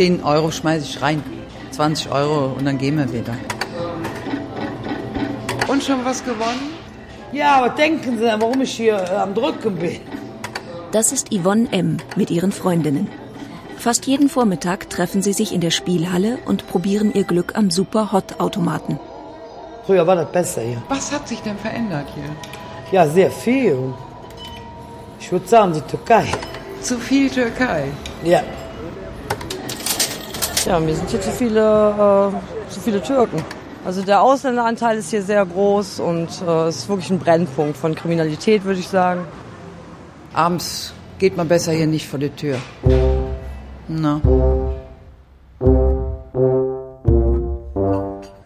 10 Euro schmeiße ich rein. 20 Euro und dann gehen wir wieder. Und schon was gewonnen? Ja, aber denken Sie, warum ich hier äh, am Drücken bin? Das ist Yvonne M. mit ihren Freundinnen. Fast jeden Vormittag treffen sie sich in der Spielhalle und probieren ihr Glück am Super Hot Automaten. Früher war das besser hier. Was hat sich denn verändert hier? Ja, sehr viel. Ich würde sagen, die Türkei. Zu viel Türkei. Ja. Ja, mir sind hier zu viele, äh, zu viele Türken. Also der Ausländeranteil ist hier sehr groß und äh, es ist wirklich ein Brennpunkt von Kriminalität, würde ich sagen. Abends geht man besser hier nicht vor die Tür. Na.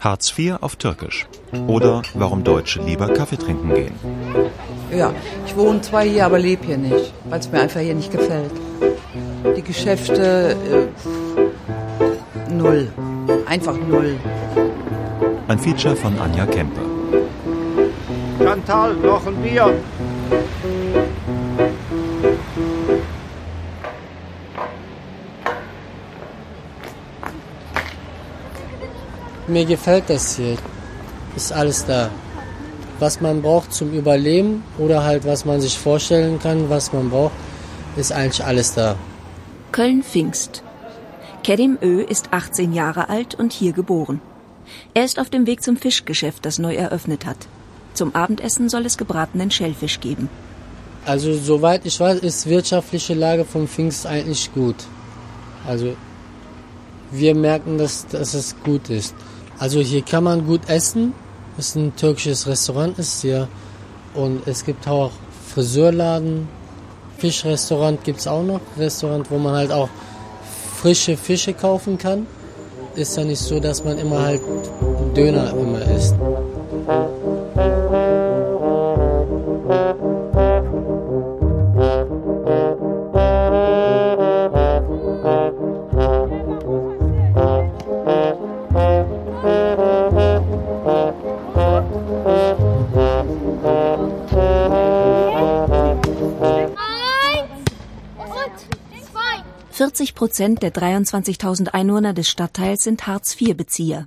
Hartz IV auf Türkisch. Oder warum Deutsche lieber Kaffee trinken gehen. Ja, ich wohne zwar hier, aber lebe hier nicht, weil es mir einfach hier nicht gefällt. Die Geschäfte, äh, null. Einfach null. Ein Feature von Anja Kemper. Chantal, noch ein Bier. Mir gefällt das hier. Ist alles da. Was man braucht zum Überleben oder halt was man sich vorstellen kann, was man braucht, ist eigentlich alles da. Köln-Pfingst. Kerim Ö ist 18 Jahre alt und hier geboren. Er ist auf dem Weg zum Fischgeschäft, das neu eröffnet hat. Zum Abendessen soll es gebratenen Schellfisch geben. Also soweit ich weiß, ist wirtschaftliche Lage vom Pfingst eigentlich gut. Also wir merken, dass, dass es gut ist. Also hier kann man gut essen. Es ist ein türkisches Restaurant ist hier. Und es gibt auch Friseurladen, Fischrestaurant gibt es auch noch. Restaurant, wo man halt auch frische Fische kaufen kann. Ist ja nicht so, dass man immer halt Döner immer isst. Prozent der 23.000 Einwohner des Stadtteils sind Hartz-IV-Bezieher.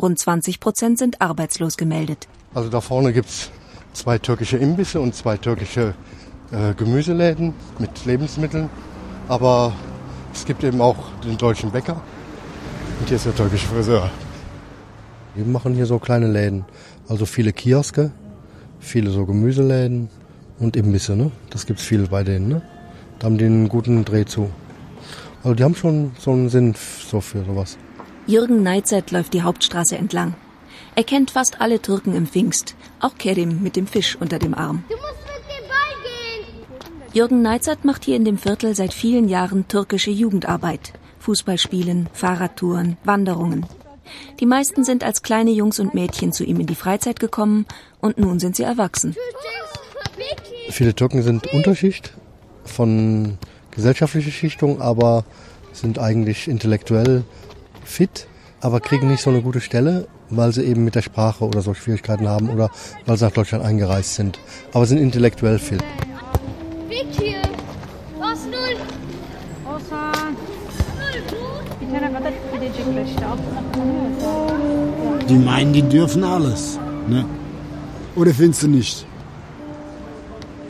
Rund 20 Prozent sind arbeitslos gemeldet. Also da vorne gibt es zwei türkische Imbisse und zwei türkische äh, Gemüseläden mit Lebensmitteln. Aber es gibt eben auch den deutschen Bäcker und hier ist der türkische Friseur. Wir machen hier so kleine Läden, also viele Kioske, viele so Gemüseläden und Imbisse. Ne? Das gibt es viel bei denen. Ne? Da haben die einen guten Dreh zu. Also die haben schon so einen Sinn so für sowas. Jürgen Neizert läuft die Hauptstraße entlang. Er kennt fast alle Türken im Pfingst, auch Kerim mit dem Fisch unter dem Arm. Du musst mit dem Ball gehen! Jürgen Neizert macht hier in dem Viertel seit vielen Jahren türkische Jugendarbeit. Fußballspielen, Fahrradtouren, Wanderungen. Die meisten sind als kleine Jungs und Mädchen zu ihm in die Freizeit gekommen und nun sind sie erwachsen. Viele Türken sind Unterschicht von gesellschaftliche Schichtung, aber sind eigentlich intellektuell fit, aber kriegen nicht so eine gute Stelle, weil sie eben mit der Sprache oder so Schwierigkeiten haben oder weil sie nach Deutschland eingereist sind. Aber sind intellektuell fit. Die meinen, die dürfen alles. Ne? Oder findest du nicht?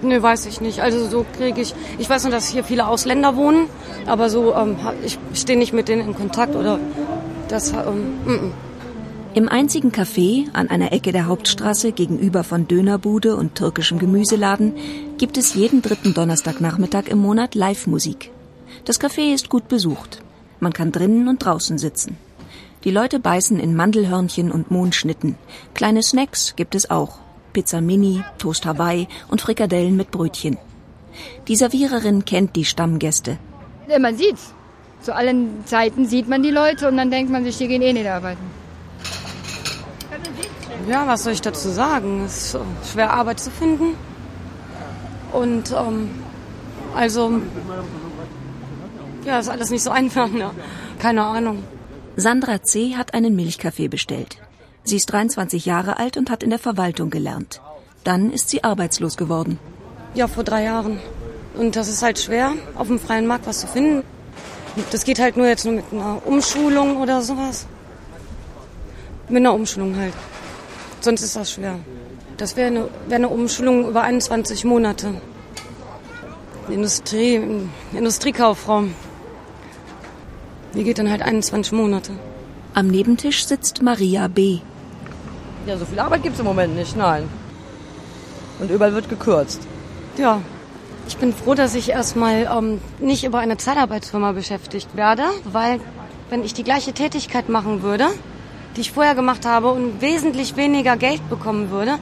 Nö, weiß ich nicht. Also so kriege ich, ich weiß nur, dass hier viele Ausländer wohnen, aber so, ähm, ich stehe nicht mit denen in Kontakt oder das, ähm, m -m. Im einzigen Café an einer Ecke der Hauptstraße gegenüber von Dönerbude und türkischem Gemüseladen gibt es jeden dritten Donnerstagnachmittag im Monat Live-Musik. Das Café ist gut besucht. Man kann drinnen und draußen sitzen. Die Leute beißen in Mandelhörnchen und Mondschnitten. Kleine Snacks gibt es auch. Pizza Mini, Toast Hawaii und Frikadellen mit Brötchen. Die Serviererin kennt die Stammgäste. Ja, man sieht's. Zu allen Zeiten sieht man die Leute und dann denkt man sich, die gehen eh nicht arbeiten. Ja, was soll ich dazu sagen? Es ist schwer Arbeit zu finden. Und ähm, also ja, ist alles nicht so einfach. Ne? Keine Ahnung. Sandra C. hat einen Milchkaffee bestellt. Sie ist 23 Jahre alt und hat in der Verwaltung gelernt. Dann ist sie arbeitslos geworden. Ja, vor drei Jahren. Und das ist halt schwer, auf dem freien Markt was zu finden. Das geht halt nur jetzt nur mit einer Umschulung oder sowas. Mit einer Umschulung halt. Sonst ist das schwer. Das wäre eine, wär eine Umschulung über 21 Monate. Industrie, Industriekauffrau. Die geht dann halt 21 Monate. Am Nebentisch sitzt Maria B. Ja, so viel Arbeit gibt es im Moment nicht, nein. Und überall wird gekürzt. Ja, ich bin froh, dass ich erstmal ähm, nicht über eine Zeitarbeitsfirma beschäftigt werde, weil wenn ich die gleiche Tätigkeit machen würde, die ich vorher gemacht habe und wesentlich weniger Geld bekommen würde,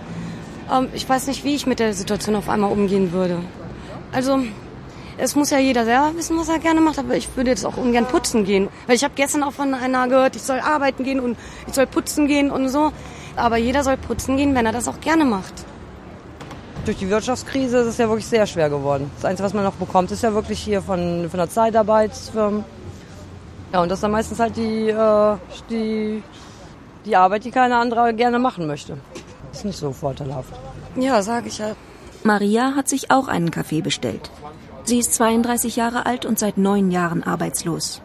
ähm, ich weiß nicht, wie ich mit der Situation auf einmal umgehen würde. Also es muss ja jeder selber wissen, was er gerne macht, aber ich würde jetzt auch ungern putzen gehen. Weil ich habe gestern auch von einer gehört, ich soll arbeiten gehen und ich soll putzen gehen und so. Aber jeder soll putzen gehen, wenn er das auch gerne macht. Durch die Wirtschaftskrise ist es ja wirklich sehr schwer geworden. Das Einzige, was man noch bekommt, ist ja wirklich hier von, von der Zeitarbeitsfirma. Ja, und das ist dann meistens halt die, äh, die, die Arbeit, die keiner andere gerne machen möchte. Ist nicht so vorteilhaft. Ja, sage ich ja. Maria hat sich auch einen Kaffee bestellt. Sie ist 32 Jahre alt und seit neun Jahren arbeitslos.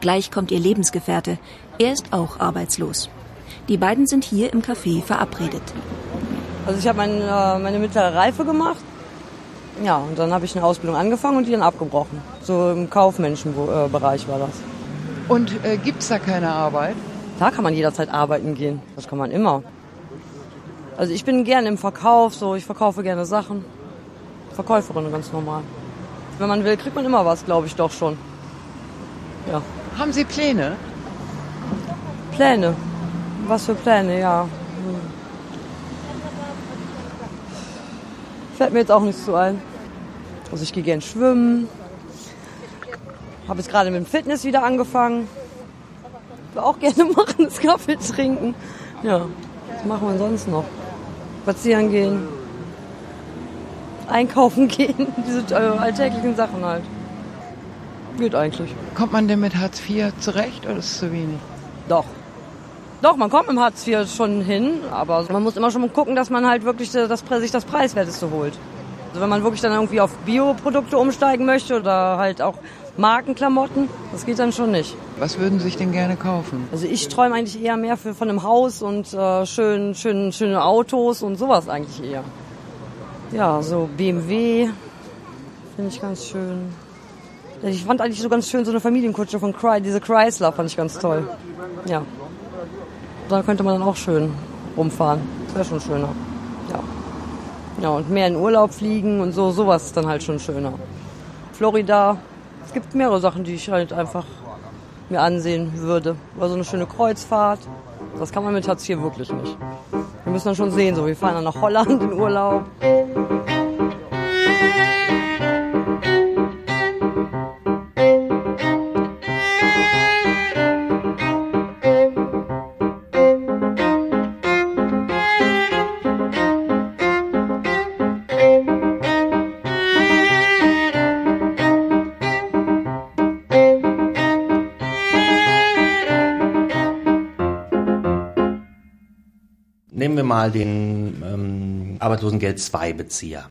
Gleich kommt ihr Lebensgefährte. Er ist auch arbeitslos. Die beiden sind hier im Café verabredet. Also ich habe mein, äh, meine mittlere Reife gemacht. Ja, und dann habe ich eine Ausbildung angefangen und die dann abgebrochen. So im Kaufmenschenbereich war das. Und äh, gibt es da keine Arbeit? Da kann man jederzeit arbeiten gehen. Das kann man immer. Also ich bin gerne im Verkauf, so ich verkaufe gerne Sachen. Verkäuferin ganz normal. Wenn man will, kriegt man immer was, glaube ich doch schon. Ja. Haben Sie Pläne? Pläne? Was für Pläne, ja. Hm. Fällt mir jetzt auch nichts so ein. Also ich gehe gern schwimmen. Habe jetzt gerade mit dem Fitness wieder angefangen. Will auch gerne machen, das Kaffee trinken. Ja, was machen wir sonst noch? Spazieren gehen. Einkaufen gehen. Diese äh, alltäglichen Sachen halt. Geht eigentlich. Kommt man denn mit Hartz IV zurecht oder ist es zu wenig? Doch. Doch, man kommt mit dem Hartz IV schon hin, aber man muss immer schon gucken, dass man halt wirklich das, sich das Preiswerteste holt. Also wenn man wirklich dann irgendwie auf Bioprodukte umsteigen möchte oder halt auch Markenklamotten, das geht dann schon nicht. Was würden Sie sich denn gerne kaufen? Also ich träume eigentlich eher mehr für, von einem Haus und äh, schön, schön, schöne Autos und sowas eigentlich eher. Ja, so BMW finde ich ganz schön. Ich fand eigentlich so ganz schön so eine Familienkutsche von Cry, diese Chrysler fand ich ganz toll. Ja. Da könnte man dann auch schön rumfahren. Das wäre schon schöner. Ja. Ja, und mehr in Urlaub fliegen und so, sowas ist dann halt schon schöner. Florida. Es gibt mehrere Sachen, die ich halt einfach mir ansehen würde. Oder so eine schöne Kreuzfahrt. Das kann man mit Hartz IV wirklich nicht. Wir müssen dann schon sehen, so wir fahren dann nach Holland in Urlaub. Mal den ähm, Arbeitslosengeld 2 Bezieher.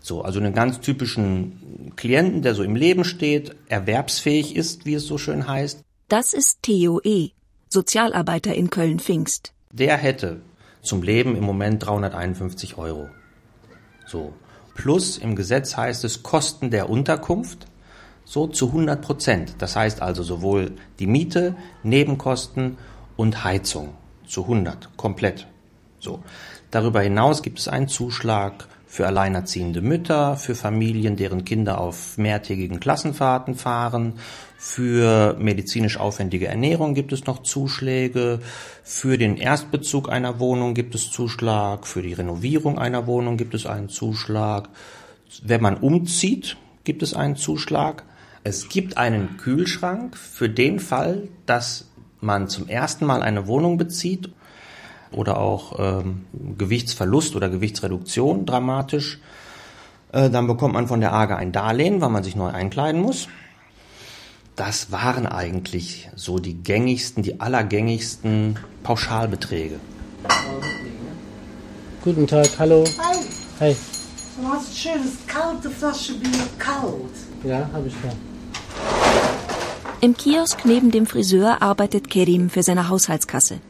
So, also einen ganz typischen Klienten, der so im Leben steht, erwerbsfähig ist, wie es so schön heißt. Das ist Theo E., Sozialarbeiter in Köln-Pfingst. Der hätte zum Leben im Moment 351 Euro. So. Plus im Gesetz heißt es Kosten der Unterkunft so zu 100 Prozent. Das heißt also sowohl die Miete, Nebenkosten und Heizung zu 100 komplett. So. Darüber hinaus gibt es einen Zuschlag für alleinerziehende Mütter, für Familien, deren Kinder auf mehrtägigen Klassenfahrten fahren, für medizinisch aufwendige Ernährung gibt es noch Zuschläge, für den Erstbezug einer Wohnung gibt es Zuschlag, für die Renovierung einer Wohnung gibt es einen Zuschlag. Wenn man umzieht, gibt es einen Zuschlag. Es gibt einen Kühlschrank für den Fall, dass man zum ersten Mal eine Wohnung bezieht oder auch ähm, Gewichtsverlust oder Gewichtsreduktion dramatisch, äh, dann bekommt man von der AGE ein Darlehen, weil man sich neu einkleiden muss. Das waren eigentlich so die gängigsten, die allergängigsten Pauschalbeträge. Guten Tag, hallo. Hi. Hi. Du hast schönes kalte Flasche Bier kalt. Ja, habe ich da. Im Kiosk neben dem Friseur arbeitet Kerim für seine Haushaltskasse.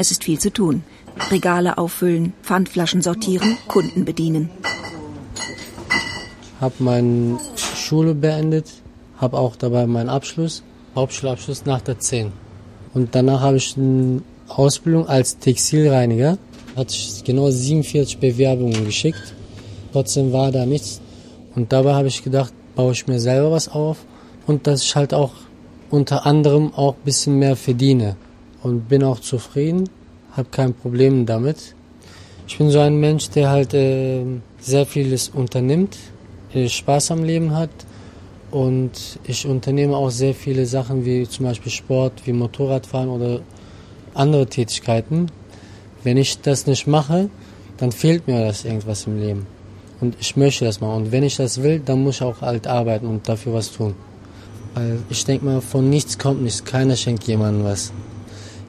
Es ist viel zu tun. Regale auffüllen, Pfandflaschen sortieren, Kunden bedienen. Habe meine Schule beendet, habe auch dabei meinen Abschluss, Hauptschulabschluss nach der 10. Und danach habe ich eine Ausbildung als Textilreiniger. Hatte ich genau 47 Bewerbungen geschickt. Trotzdem war da nichts. Und dabei habe ich gedacht, baue ich mir selber was auf und dass ich halt auch unter anderem auch ein bisschen mehr verdiene. Und bin auch zufrieden, habe kein Problem damit. Ich bin so ein Mensch, der halt äh, sehr vieles unternimmt, äh, Spaß am Leben hat und ich unternehme auch sehr viele Sachen wie zum Beispiel Sport, wie Motorradfahren oder andere Tätigkeiten. Wenn ich das nicht mache, dann fehlt mir das irgendwas im Leben. Und ich möchte das machen. Und wenn ich das will, dann muss ich auch halt arbeiten und dafür was tun. Weil ich denke mal, von nichts kommt nichts. Keiner schenkt jemandem was.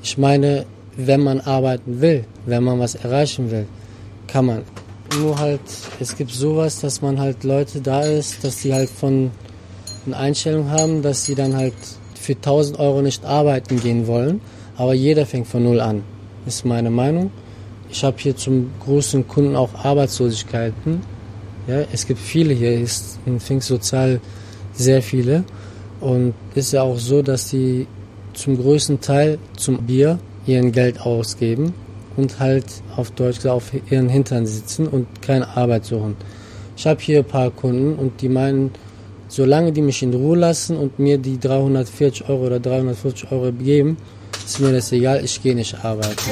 Ich meine, wenn man arbeiten will, wenn man was erreichen will, kann man. Nur halt, es gibt sowas, dass man halt Leute da ist, dass die halt von eine Einstellung haben, dass sie dann halt für 1000 Euro nicht arbeiten gehen wollen. Aber jeder fängt von Null an. Ist meine Meinung. Ich habe hier zum großen Kunden auch Arbeitslosigkeiten. Ja, es gibt viele hier, ist in Pfingst sozial sehr viele. Und ist ja auch so, dass die zum größten Teil zum Bier ihren Geld ausgeben und halt auf Deutsch auf ihren Hintern sitzen und keine Arbeit suchen. Ich habe hier ein paar Kunden und die meinen, solange die mich in Ruhe lassen und mir die 340 Euro oder 350 Euro geben, ist mir das egal, ich gehe nicht arbeiten.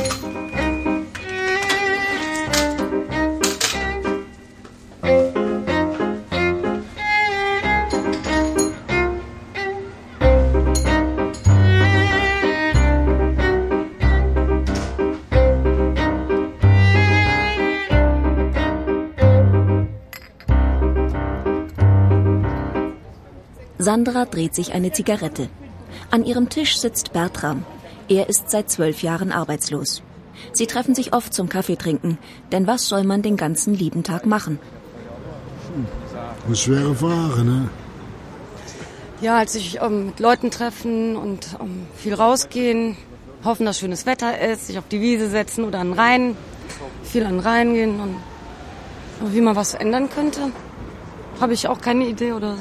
Sandra dreht sich eine Zigarette. An ihrem Tisch sitzt Bertram. Er ist seit zwölf Jahren arbeitslos. Sie treffen sich oft zum Kaffeetrinken, denn was soll man den ganzen lieben Tag machen? Eine schwere Frage, ne? Ja, als sich ähm, mit Leuten treffen und ähm, viel rausgehen, hoffen, dass schönes Wetter ist, sich auf die Wiese setzen oder an den Rhein, viel an den Rhein gehen und wie man was ändern könnte, habe ich auch keine Idee oder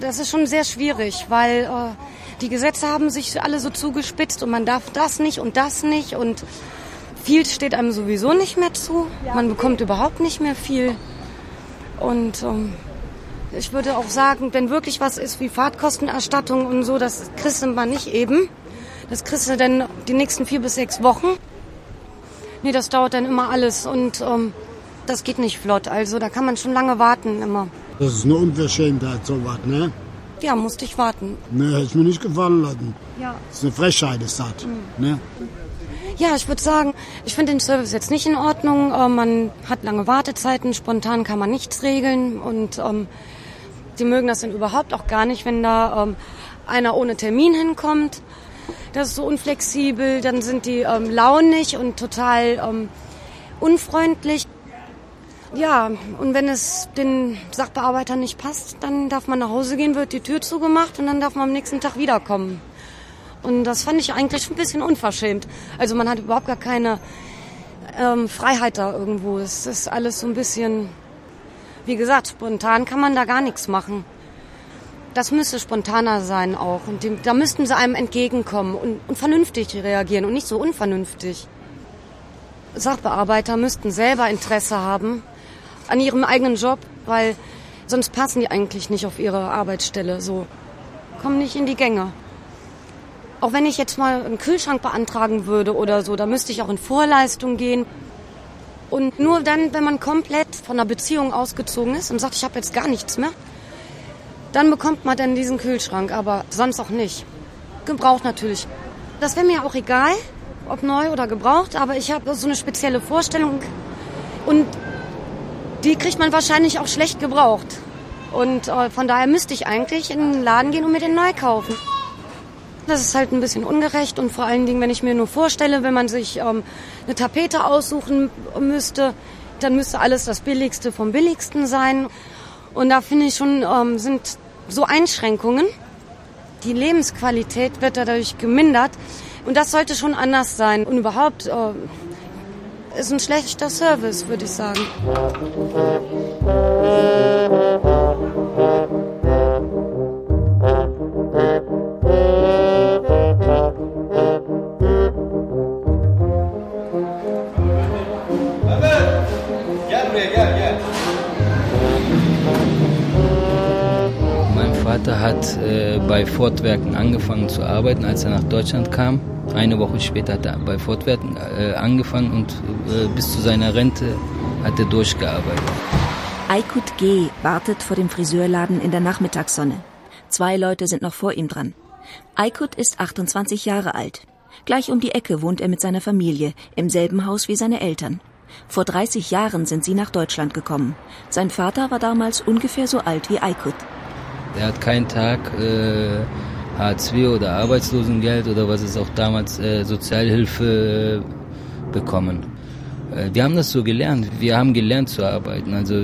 das ist schon sehr schwierig, weil äh, die Gesetze haben sich alle so zugespitzt und man darf das nicht und das nicht und viel steht einem sowieso nicht mehr zu. Man bekommt überhaupt nicht mehr viel. Und ähm, ich würde auch sagen, wenn wirklich was ist wie Fahrtkostenerstattung und so, das kriegst du mal nicht eben. Das kriegst du dann die nächsten vier bis sechs Wochen. Nee, das dauert dann immer alles und ähm, das geht nicht flott. Also da kann man schon lange warten immer. Das ist eine Unverschämtheit, sowas, ne? Ja, musste ich warten. Ne, ist mir nicht gefallen lassen. Ja. Das ist eine Frechheit, ist das, ne? Ja, ich würde sagen, ich finde den Service jetzt nicht in Ordnung. Äh, man hat lange Wartezeiten, spontan kann man nichts regeln und ähm, die mögen das dann überhaupt auch gar nicht, wenn da ähm, einer ohne Termin hinkommt. Das ist so unflexibel, dann sind die ähm, launig und total ähm, unfreundlich. Ja, und wenn es den Sachbearbeitern nicht passt, dann darf man nach Hause gehen, wird die Tür zugemacht und dann darf man am nächsten Tag wiederkommen. Und das fand ich eigentlich ein bisschen unverschämt. Also man hat überhaupt gar keine ähm, Freiheit da irgendwo. Es ist alles so ein bisschen, wie gesagt, spontan kann man da gar nichts machen. Das müsste spontaner sein auch. Und dem, da müssten sie einem entgegenkommen und, und vernünftig reagieren und nicht so unvernünftig. Sachbearbeiter müssten selber Interesse haben an ihrem eigenen Job, weil sonst passen die eigentlich nicht auf ihre Arbeitsstelle. So kommen nicht in die Gänge. Auch wenn ich jetzt mal einen Kühlschrank beantragen würde oder so, da müsste ich auch in Vorleistung gehen. Und nur dann, wenn man komplett von einer Beziehung ausgezogen ist und sagt, ich habe jetzt gar nichts mehr, dann bekommt man dann diesen Kühlschrank, aber sonst auch nicht. Gebraucht natürlich. Das wäre mir auch egal, ob neu oder gebraucht, aber ich habe so eine spezielle Vorstellung und die kriegt man wahrscheinlich auch schlecht gebraucht. Und äh, von daher müsste ich eigentlich in den Laden gehen und mir den neu kaufen. Das ist halt ein bisschen ungerecht und vor allen Dingen, wenn ich mir nur vorstelle, wenn man sich ähm, eine Tapete aussuchen müsste, dann müsste alles das Billigste vom Billigsten sein. Und da finde ich schon, ähm, sind so Einschränkungen, Die Lebensqualität wird dadurch gemindert und das sollte schon anders sein. Und überhaupt äh, ist ein schlechter Service, würde ich sagen. Mein Vater hat äh, bei Fortwerken angefangen zu arbeiten, als er nach Deutschland kam. Eine Woche später hat er bei Fortwerken äh, angefangen und bis zu seiner Rente hat er durchgearbeitet. Aykut G. wartet vor dem Friseurladen in der Nachmittagssonne. Zwei Leute sind noch vor ihm dran. Aykut ist 28 Jahre alt. Gleich um die Ecke wohnt er mit seiner Familie, im selben Haus wie seine Eltern. Vor 30 Jahren sind sie nach Deutschland gekommen. Sein Vater war damals ungefähr so alt wie Aykut. Er hat keinen Tag äh, Hartz IV oder Arbeitslosengeld oder was es auch damals äh, Sozialhilfe äh, bekommen. Äh, wir haben das so gelernt. Wir haben gelernt zu arbeiten. Also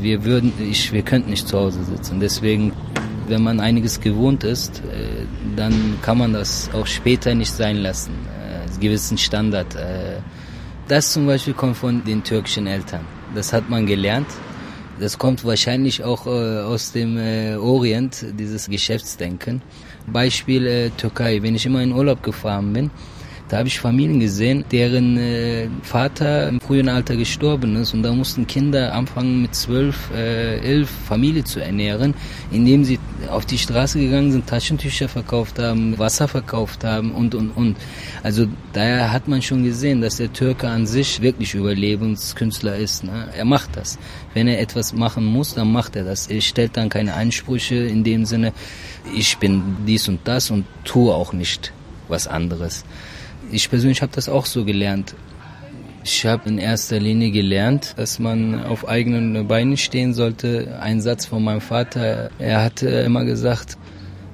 wir würden, ich, wir könnten nicht zu Hause sitzen. Deswegen, wenn man einiges gewohnt ist, äh, dann kann man das auch später nicht sein lassen. Äh, einen gewissen Standard. Das zum Beispiel kommt von den türkischen Eltern. Das hat man gelernt. Das kommt wahrscheinlich auch aus dem Orient, dieses Geschäftsdenken. Beispiel Türkei. Wenn ich immer in Urlaub gefahren bin, da habe ich Familien gesehen, deren äh, Vater im frühen Alter gestorben ist und da mussten Kinder anfangen mit zwölf, äh, elf Familie zu ernähren, indem sie auf die Straße gegangen sind, Taschentücher verkauft haben, Wasser verkauft haben und und und. Also daher hat man schon gesehen, dass der Türke an sich wirklich Überlebenskünstler ist. Ne? Er macht das. Wenn er etwas machen muss, dann macht er das. Er stellt dann keine Ansprüche in dem Sinne, ich bin dies und das und tue auch nicht was anderes. Ich persönlich habe das auch so gelernt. Ich habe in erster Linie gelernt, dass man auf eigenen Beinen stehen sollte. Ein Satz von meinem Vater, er hatte immer gesagt,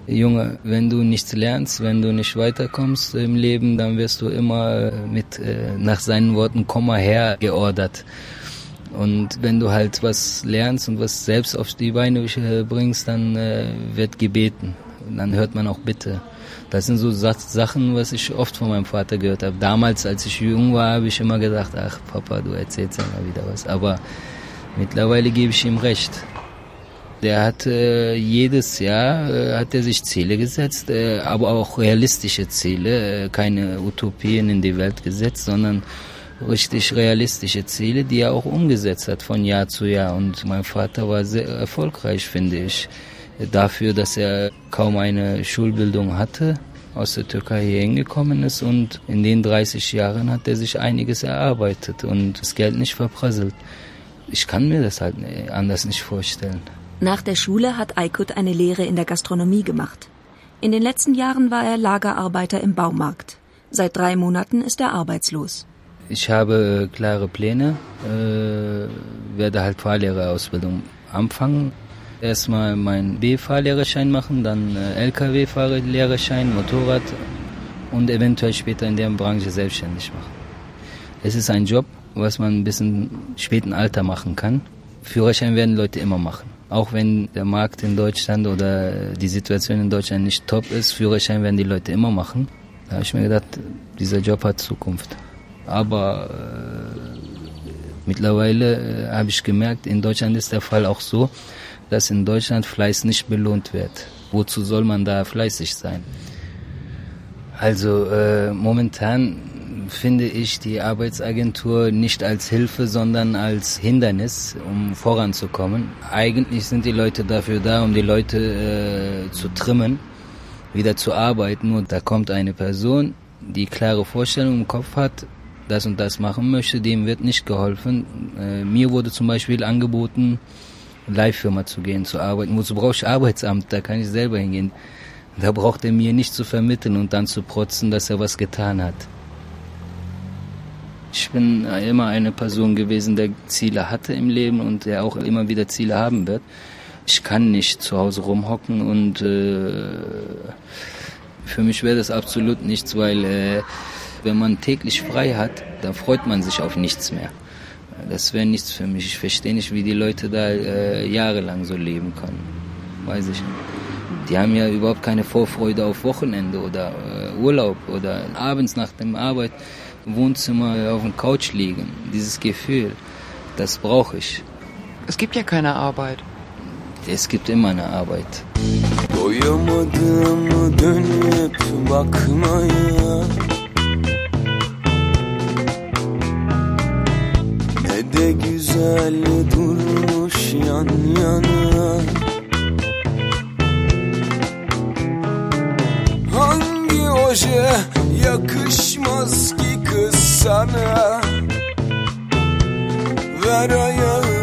Junge, wenn du nichts lernst, wenn du nicht weiterkommst im Leben, dann wirst du immer mit äh, nach seinen Worten Komma her geordert. Und wenn du halt was lernst und was selbst auf die Beine bringst, dann äh, wird gebeten. Und dann hört man auch Bitte. Das sind so Sachen, was ich oft von meinem Vater gehört habe. Damals, als ich jung war, habe ich immer gedacht, ach Papa, du erzählst ja mal wieder was. Aber mittlerweile gebe ich ihm recht. Der hat äh, jedes Jahr äh, hat er sich Ziele gesetzt, äh, aber auch realistische Ziele, äh, keine Utopien in die Welt gesetzt, sondern richtig realistische Ziele, die er auch umgesetzt hat von Jahr zu Jahr. Und mein Vater war sehr erfolgreich, finde ich dafür, dass er kaum eine Schulbildung hatte, aus der Türkei hier hingekommen ist und in den 30 Jahren hat er sich einiges erarbeitet und das Geld nicht verprasselt. Ich kann mir das halt anders nicht vorstellen. Nach der Schule hat Aykut eine Lehre in der Gastronomie gemacht. In den letzten Jahren war er Lagerarbeiter im Baumarkt. Seit drei Monaten ist er arbeitslos. Ich habe klare Pläne, äh, werde halt Fahrlehrerausbildung anfangen erstmal meinen B-Fahrlehrerschein machen, dann äh, LKW-Fahrlehrerschein, Motorrad und eventuell später in der Branche selbstständig machen. Es ist ein Job, was man bis in späten Alter machen kann. Führerschein werden Leute immer machen. Auch wenn der Markt in Deutschland oder die Situation in Deutschland nicht top ist, Führerschein werden die Leute immer machen. Da habe ich mir gedacht, dieser Job hat Zukunft. Aber äh, mittlerweile äh, habe ich gemerkt, in Deutschland ist der Fall auch so, dass in Deutschland Fleiß nicht belohnt wird. Wozu soll man da fleißig sein? Also äh, momentan finde ich die Arbeitsagentur nicht als Hilfe, sondern als Hindernis, um voranzukommen. Eigentlich sind die Leute dafür da, um die Leute äh, zu trimmen, wieder zu arbeiten. Und da kommt eine Person, die klare Vorstellungen im Kopf hat, das und das machen möchte, dem wird nicht geholfen. Äh, mir wurde zum Beispiel angeboten, Leihfirma zu gehen, zu arbeiten. Wozu brauche ich Arbeitsamt? Da kann ich selber hingehen. Da braucht er mir nicht zu vermitteln und dann zu protzen, dass er was getan hat. Ich bin immer eine Person gewesen, der Ziele hatte im Leben und der auch immer wieder Ziele haben wird. Ich kann nicht zu Hause rumhocken und äh, für mich wäre das absolut nichts, weil äh, wenn man täglich frei hat, da freut man sich auf nichts mehr. Das wäre nichts für mich. Ich verstehe nicht, wie die Leute da äh, jahrelang so leben können. Weiß ich nicht. Die haben ja überhaupt keine Vorfreude auf Wochenende oder äh, Urlaub oder abends nach dem Arbeit im Wohnzimmer auf der Couch liegen. Dieses Gefühl, das brauche ich. Es gibt ja keine Arbeit. Es gibt immer eine Arbeit. Doyamadım dönüp bakmaya güzel durmuş yan yana. Hangi oje yakışmaz ki kız sana? Ver ayağı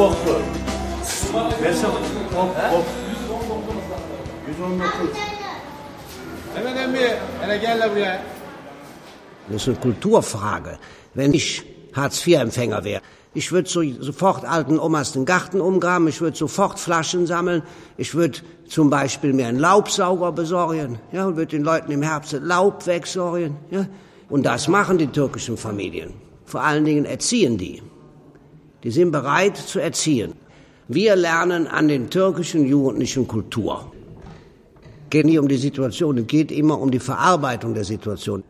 boklu. Versene. Hop hop. 119. Hemen emmi, hele gel buraya. Das ist eine Kulturfrage. Wenn ich Hartz-IV-Empfänger wäre, ich würde so, sofort alten Omas den Garten umgraben, ich würde sofort Flaschen sammeln, ich würde zum Beispiel mir einen Laubsauger besorgen, ja, und würde den Leuten im Herbst Laub wegsorgen, ja. Und das machen die türkischen Familien. Vor allen Dingen erziehen die. Die sind bereit zu erziehen. Wir lernen an den türkischen jugendlichen Kultur. Geht nicht um die Situation, es geht immer um die Verarbeitung der Situation.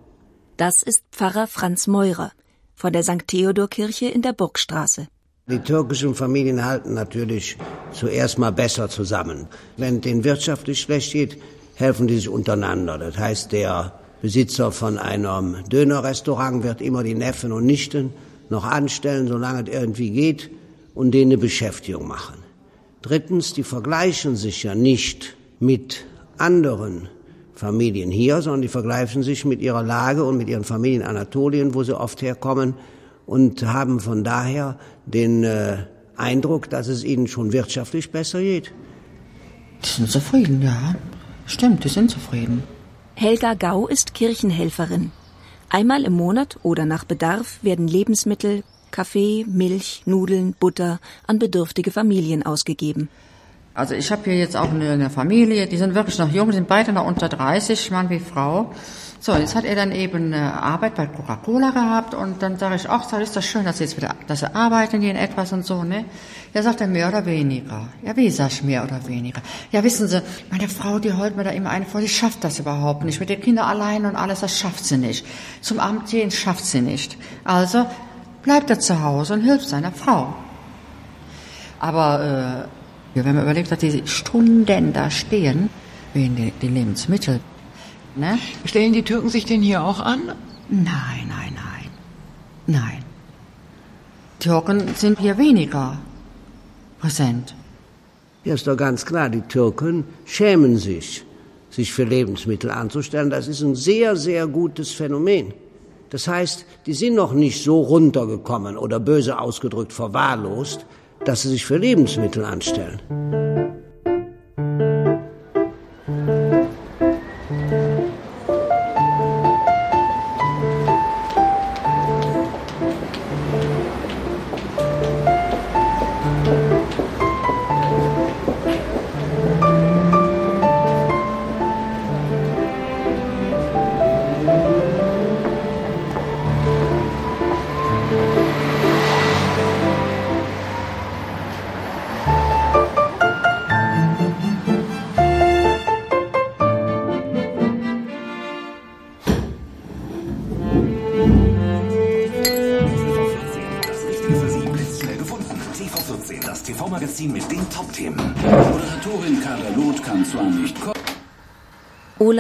Das ist Pfarrer Franz Meurer von der St. Theodor-Kirche in der Burgstraße. Die türkischen Familien halten natürlich zuerst mal besser zusammen. Wenn es denen wirtschaftlich schlecht geht, helfen die sich untereinander. Das heißt, der Besitzer von einem Dönerrestaurant wird immer die Neffen und Nichten noch anstellen, solange es irgendwie geht, und denen eine Beschäftigung machen. Drittens, die vergleichen sich ja nicht mit anderen Familien hier, sondern die vergleichen sich mit ihrer Lage und mit ihren Familien in Anatolien, wo sie oft herkommen, und haben von daher den äh, Eindruck, dass es ihnen schon wirtschaftlich besser geht. Die sind zufrieden, ja. Stimmt, die sind zufrieden. Helga Gau ist Kirchenhelferin. Einmal im Monat oder nach Bedarf werden Lebensmittel, Kaffee, Milch, Nudeln, Butter an bedürftige Familien ausgegeben. Also ich habe hier jetzt auch eine, Familie, die sind wirklich noch jung, sind beide noch unter 30, Mann wie Frau. So, jetzt hat er dann eben eine Arbeit bei Coca-Cola gehabt und dann sage ich, ach, ist das schön, dass sie jetzt wieder, dass sie arbeiten in etwas und so, ne? Ja, sagt er mehr oder weniger. Ja, wie sag ich mehr oder weniger? Ja, wissen Sie, meine Frau, die holt mir da immer eine vor, die schafft das überhaupt nicht. Mit den Kindern allein und alles, das schafft sie nicht. Zum Amt gehen schafft sie nicht. Also bleibt er zu Hause und hilft seiner Frau. Aber, äh, ja, wenn man überlegt, dass die Stunden da stehen, wegen die, die Lebensmittel, ne? Stellen die Türken sich denn hier auch an? Nein, nein, nein. Nein. Türken sind hier weniger präsent. Ja, ist doch ganz klar, die Türken schämen sich, sich für Lebensmittel anzustellen. Das ist ein sehr, sehr gutes Phänomen. Das heißt, die sind noch nicht so runtergekommen oder böse ausgedrückt verwahrlost, dass sie sich für Lebensmittel anstellen.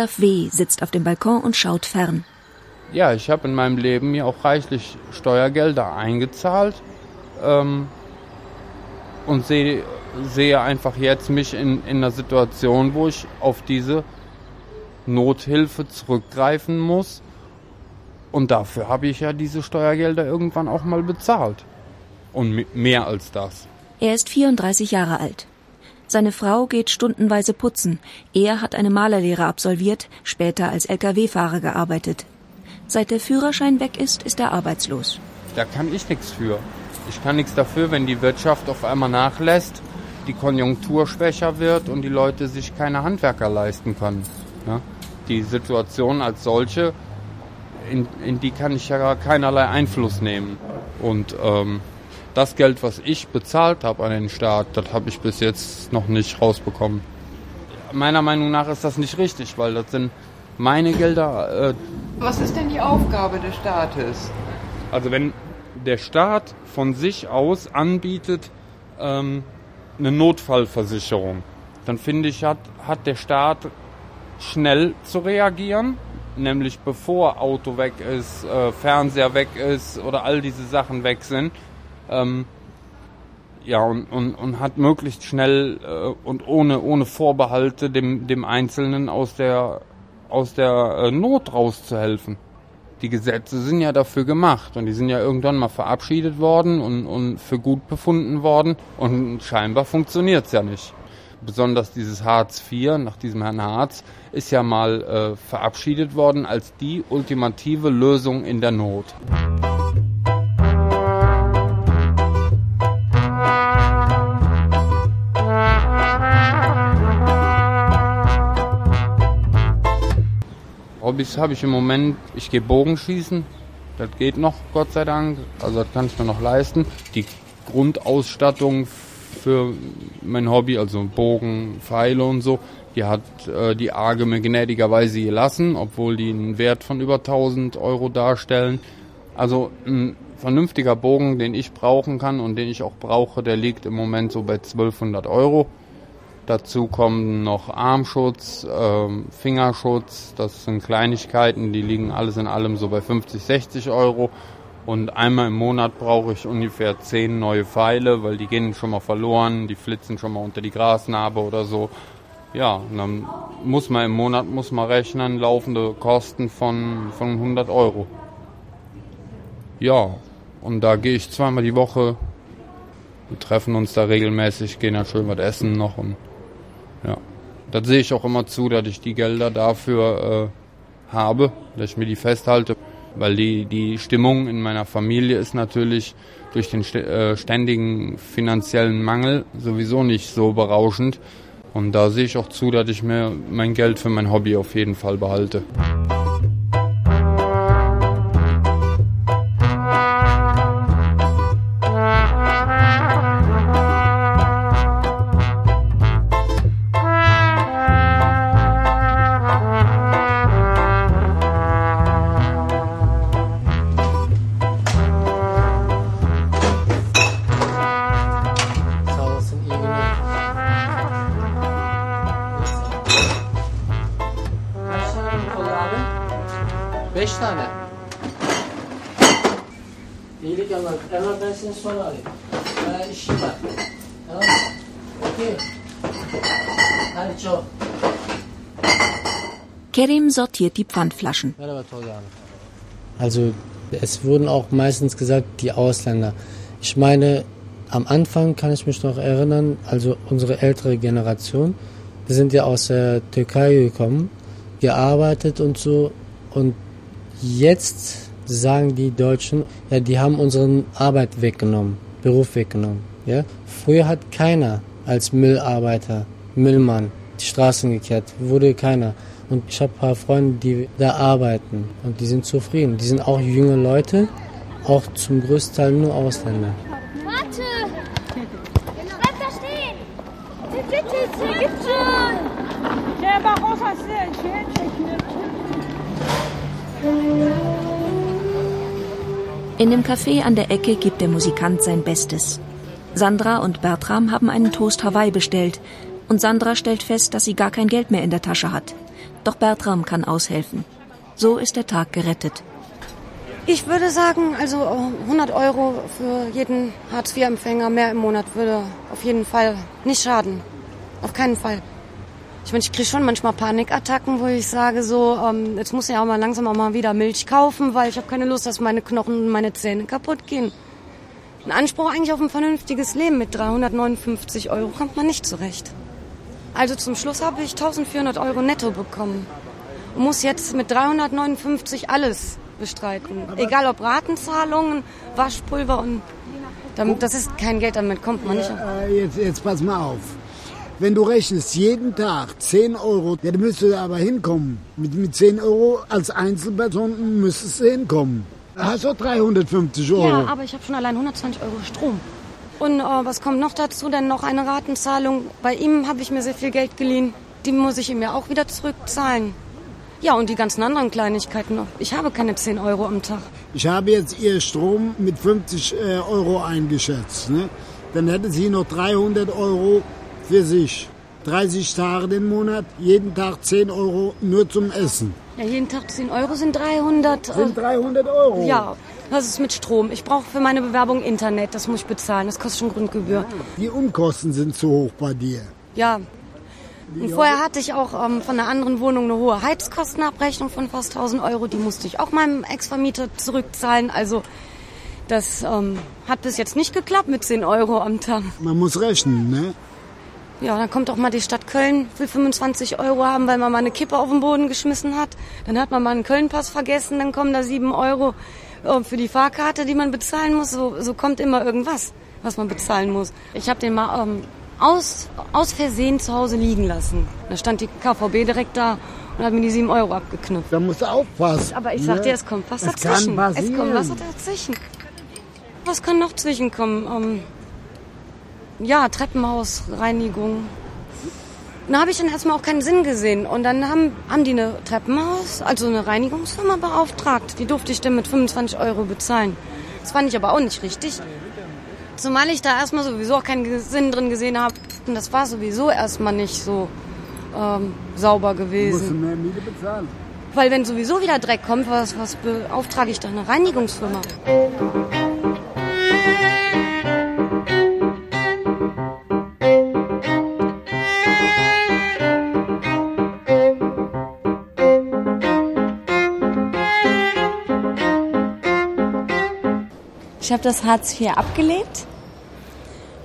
Olaf W. sitzt auf dem Balkon und schaut fern. Ja, ich habe in meinem Leben mir auch reichlich Steuergelder eingezahlt ähm, und sehe, sehe einfach jetzt mich in, in einer Situation, wo ich auf diese Nothilfe zurückgreifen muss. Und dafür habe ich ja diese Steuergelder irgendwann auch mal bezahlt. Und mehr als das. Er ist 34 Jahre alt. Seine Frau geht stundenweise putzen. Er hat eine Malerlehre absolviert, später als Lkw-Fahrer gearbeitet. Seit der Führerschein weg ist, ist er arbeitslos. Da kann ich nichts für. Ich kann nichts dafür, wenn die Wirtschaft auf einmal nachlässt. die Konjunktur schwächer wird und die Leute sich keine Handwerker leisten können. Ja? Die Situation als solche, in, in die kann ich ja keinerlei Einfluss nehmen. Und ähm, das Geld, was ich bezahlt habe an den Staat, das habe ich bis jetzt noch nicht rausbekommen. Meiner Meinung nach ist das nicht richtig, weil das sind meine Gelder. Äh, Was ist denn die Aufgabe des Staates? also wenn der Staat von sich aus anbietet ähm, eine Notfallversicherung, dann finde ich, hat, hat der Staat schnell zu reagieren, nämlich bevor Auto weg ist, äh, Fernseher weg ist oder all diese Sachen weg sind. Ähm, ja, und, und, und hat möglichst schnell äh, und ohne, ohne Vorbehalte dem, dem Einzelnen aus der, aus der äh, Not rauszuhelfen. Die Gesetze sind ja dafür gemacht und die sind ja irgendwann mal verabschiedet worden und, und für gut befunden worden und scheinbar funktioniert's ja nicht. Besonders dieses Hartz IV nach diesem Herrn Harz ist ja mal äh, verabschiedet worden als die ultimative Lösung in der Not. Hobbys habe ich im Moment, ich gehe Bogenschießen, das geht noch, Gott sei Dank, also das kann ich mir noch leisten. Die Grundausstattung für mein Hobby, also Bogen, Pfeile und so, die hat äh, die Arge mir gnädigerweise gelassen, obwohl die einen Wert von über 1000 Euro darstellen. Also ein vernünftiger Bogen, den ich brauchen kann und den ich auch brauche, der liegt im Moment so bei 1200 Euro. Dazu kommen noch Armschutz, ähm, Fingerschutz, das sind Kleinigkeiten, die liegen alles in allem so bei 50, 60 Euro. Und einmal im Monat brauche ich ungefähr 10 neue Pfeile, weil die gehen schon mal verloren, die flitzen schon mal unter die Grasnarbe oder so. Ja, und dann muss man im Monat muss man rechnen, laufende Kosten von, von 100 Euro. Ja, und da gehe ich zweimal die Woche. Wir treffen uns da regelmäßig, gehen dann schön was essen noch und ja. Das sehe ich auch immer zu, dass ich die Gelder dafür äh, habe, dass ich mir die festhalte, weil die, die Stimmung in meiner Familie ist natürlich durch den äh, ständigen finanziellen Mangel sowieso nicht so berauschend. Und da sehe ich auch zu, dass ich mir mein Geld für mein Hobby auf jeden Fall behalte. Kerim sortiert die Pfandflaschen. Also es wurden auch meistens gesagt, die Ausländer. Ich meine, am Anfang kann ich mich noch erinnern, also unsere ältere Generation, wir sind ja aus der Türkei gekommen, gearbeitet und so. Und jetzt sagen die Deutschen, ja, die haben unsere Arbeit weggenommen, Beruf weggenommen. Ja? Früher hat keiner als Müllarbeiter, Müllmann die Straßen gekehrt, wurde keiner. Und ich habe ein paar Freunde, die da arbeiten und die sind zufrieden. Die sind auch junge Leute, auch zum größten Teil nur Ausländer. Warte! Bleib da stehen! Bitte, bitte, In dem Café an der Ecke gibt der Musikant sein Bestes. Sandra und Bertram haben einen Toast Hawaii bestellt und Sandra stellt fest, dass sie gar kein Geld mehr in der Tasche hat. Doch Bertram kann aushelfen. So ist der Tag gerettet. Ich würde sagen, also 100 Euro für jeden Hartz-IV-Empfänger mehr im Monat würde auf jeden Fall nicht schaden. Auf keinen Fall. Ich meine, ich kriege schon manchmal Panikattacken, wo ich sage so, ähm, jetzt muss ich auch mal langsam auch mal wieder Milch kaufen, weil ich habe keine Lust, dass meine Knochen und meine Zähne kaputt gehen. Ein Anspruch eigentlich auf ein vernünftiges Leben mit 359 Euro kommt man nicht zurecht. Also zum Schluss habe ich 1400 Euro netto bekommen und muss jetzt mit 359 alles bestreiten. Egal ob Ratenzahlungen, Waschpulver und Damit, das ist kein Geld, damit kommt man nicht. Äh, jetzt, jetzt pass mal auf. Wenn du rechnest jeden Tag 10 Euro, ja, dann müsstest du aber hinkommen. Mit, mit 10 Euro als Einzelperson müsstest du hinkommen. Da hast du 350 Euro. Ja, aber ich habe schon allein 120 Euro Strom. Und äh, was kommt noch dazu? Dann noch eine Ratenzahlung. Bei ihm habe ich mir sehr viel Geld geliehen. Die muss ich ihm ja auch wieder zurückzahlen. Ja, und die ganzen anderen Kleinigkeiten noch. Ich habe keine 10 Euro am Tag. Ich habe jetzt ihr Strom mit 50 äh, Euro eingeschätzt. Ne? Dann hätte sie noch 300 Euro für sich. 30 Tage den Monat, jeden Tag 10 Euro nur zum Essen. Ja, jeden Tag 10 Euro sind 300. äh, Sind 300 Euro? Ja, das ist mit Strom. Ich brauche für meine Bewerbung Internet. Das muss ich bezahlen. Das kostet schon Grundgebühr. Die Unkosten sind zu hoch bei dir. Ja. Und vorher hatte ich auch ähm, von einer anderen Wohnung eine hohe Heizkostenabrechnung von fast 1000 Euro. Die musste ich auch meinem Ex-Vermieter zurückzahlen. Also das ähm, hat bis jetzt nicht geklappt mit 10 Euro am Tag. Man muss rechnen, ne? Ja, dann kommt auch mal die Stadt Köln, will 25 Euro haben, weil man mal eine Kippe auf den Boden geschmissen hat. Dann hat man mal einen Köln-Pass vergessen, dann kommen da 7 Euro äh, für die Fahrkarte, die man bezahlen muss. So, so kommt immer irgendwas, was man bezahlen muss. Ich habe den mal ähm, aus, aus Versehen zu Hause liegen lassen. Da stand die KVB direkt da und hat mir die 7 Euro abgeknüpft. Da musst du aufpassen. Aber ich ne? sag dir, es kommt was Es dazwischen. Es kommt was dazwischen. Was kann noch zwischenkommen? Ähm, ja, Treppenhausreinigung. Da habe ich dann erstmal auch keinen Sinn gesehen. Und dann haben, haben die eine Treppenhaus, also eine Reinigungsfirma beauftragt. Die durfte ich dann mit 25 Euro bezahlen. Das fand ich aber auch nicht richtig. Zumal ich da erstmal sowieso auch keinen Sinn drin gesehen habe. Und das war sowieso erstmal nicht so ähm, sauber Du musst gewesen. mehr Miete bezahlen. Weil wenn sowieso wieder Dreck kommt, was, was beauftrage ich da eine Reinigungsfirma? Ich habe das Hartz IV abgelehnt,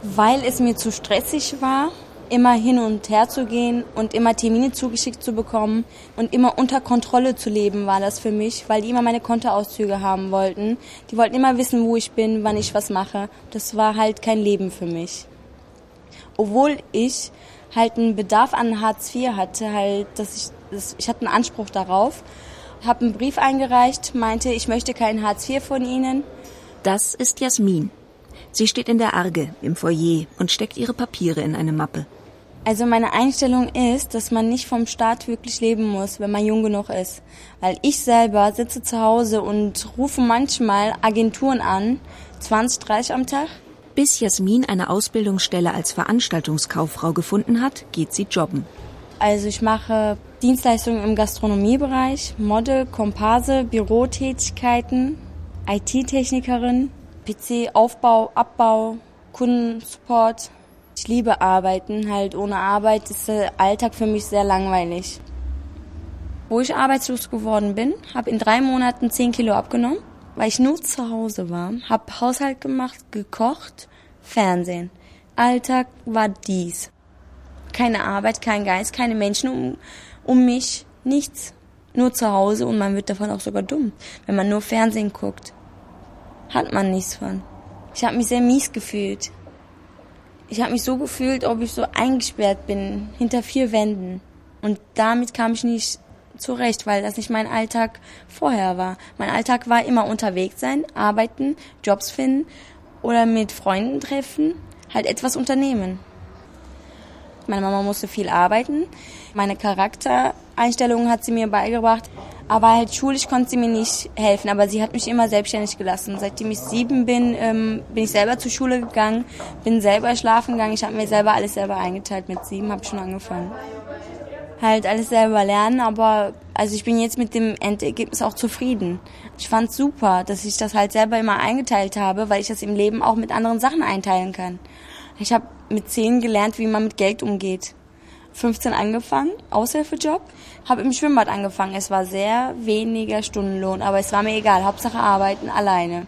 weil es mir zu stressig war, immer hin und her zu gehen und immer Termine zugeschickt zu bekommen und immer unter Kontrolle zu leben war das für mich, weil die immer meine Kontoauszüge haben wollten. Die wollten immer wissen, wo ich bin, wann ich was mache. Das war halt kein Leben für mich. Obwohl ich halt einen Bedarf an Hartz IV hatte, halt, dass ich, dass ich hatte einen Anspruch darauf, habe einen Brief eingereicht, meinte, ich möchte kein Hartz IV von Ihnen. Das ist Jasmin. Sie steht in der Arge im Foyer und steckt ihre Papiere in eine Mappe. Also meine Einstellung ist, dass man nicht vom Staat wirklich leben muss, wenn man jung genug ist. Weil ich selber sitze zu Hause und rufe manchmal Agenturen an, 20, 30 am Tag. Bis Jasmin eine Ausbildungsstelle als Veranstaltungskauffrau gefunden hat, geht sie jobben. Also ich mache Dienstleistungen im Gastronomiebereich, Model, Komparse, Bürotätigkeiten, IT-Technikerin, PC-Aufbau, Abbau, Kundensupport. Ich liebe Arbeiten, halt ohne Arbeit ist der Alltag für mich sehr langweilig. Wo ich arbeitslos geworden bin, habe in drei Monaten 10 Kilo abgenommen, weil ich nur zu Hause war, habe Haushalt gemacht, gekocht, Fernsehen. Alltag war dies. Keine Arbeit, kein Geist, keine Menschen um, um mich, nichts. Nur zu Hause und man wird davon auch sogar dumm, wenn man nur Fernsehen guckt. Hat man nichts von. Ich habe mich sehr mies gefühlt. Ich habe mich so gefühlt, ob ich so eingesperrt bin, hinter vier Wänden. Und damit kam ich nicht zurecht, weil das nicht mein Alltag vorher war. Mein Alltag war immer unterwegs sein, arbeiten, Jobs finden oder mit Freunden treffen, halt etwas unternehmen. Meine Mama musste viel arbeiten. Meine Charaktereinstellungen hat sie mir beigebracht. Aber halt schulisch konnte sie mir nicht helfen. Aber sie hat mich immer selbstständig gelassen. Seitdem ich sieben bin, ähm, bin ich selber zur Schule gegangen, bin selber schlafen gegangen. Ich habe mir selber alles selber eingeteilt. Mit sieben habe ich schon angefangen. Halt alles selber lernen, aber also ich bin jetzt mit dem Endergebnis auch zufrieden. Ich fand's super, dass ich das halt selber immer eingeteilt habe, weil ich das im Leben auch mit anderen Sachen einteilen kann. Ich habe mit 10 gelernt, wie man mit Geld umgeht. 15 angefangen, Aushilfejob, habe im Schwimmbad angefangen. Es war sehr weniger Stundenlohn, aber es war mir egal. Hauptsache arbeiten alleine.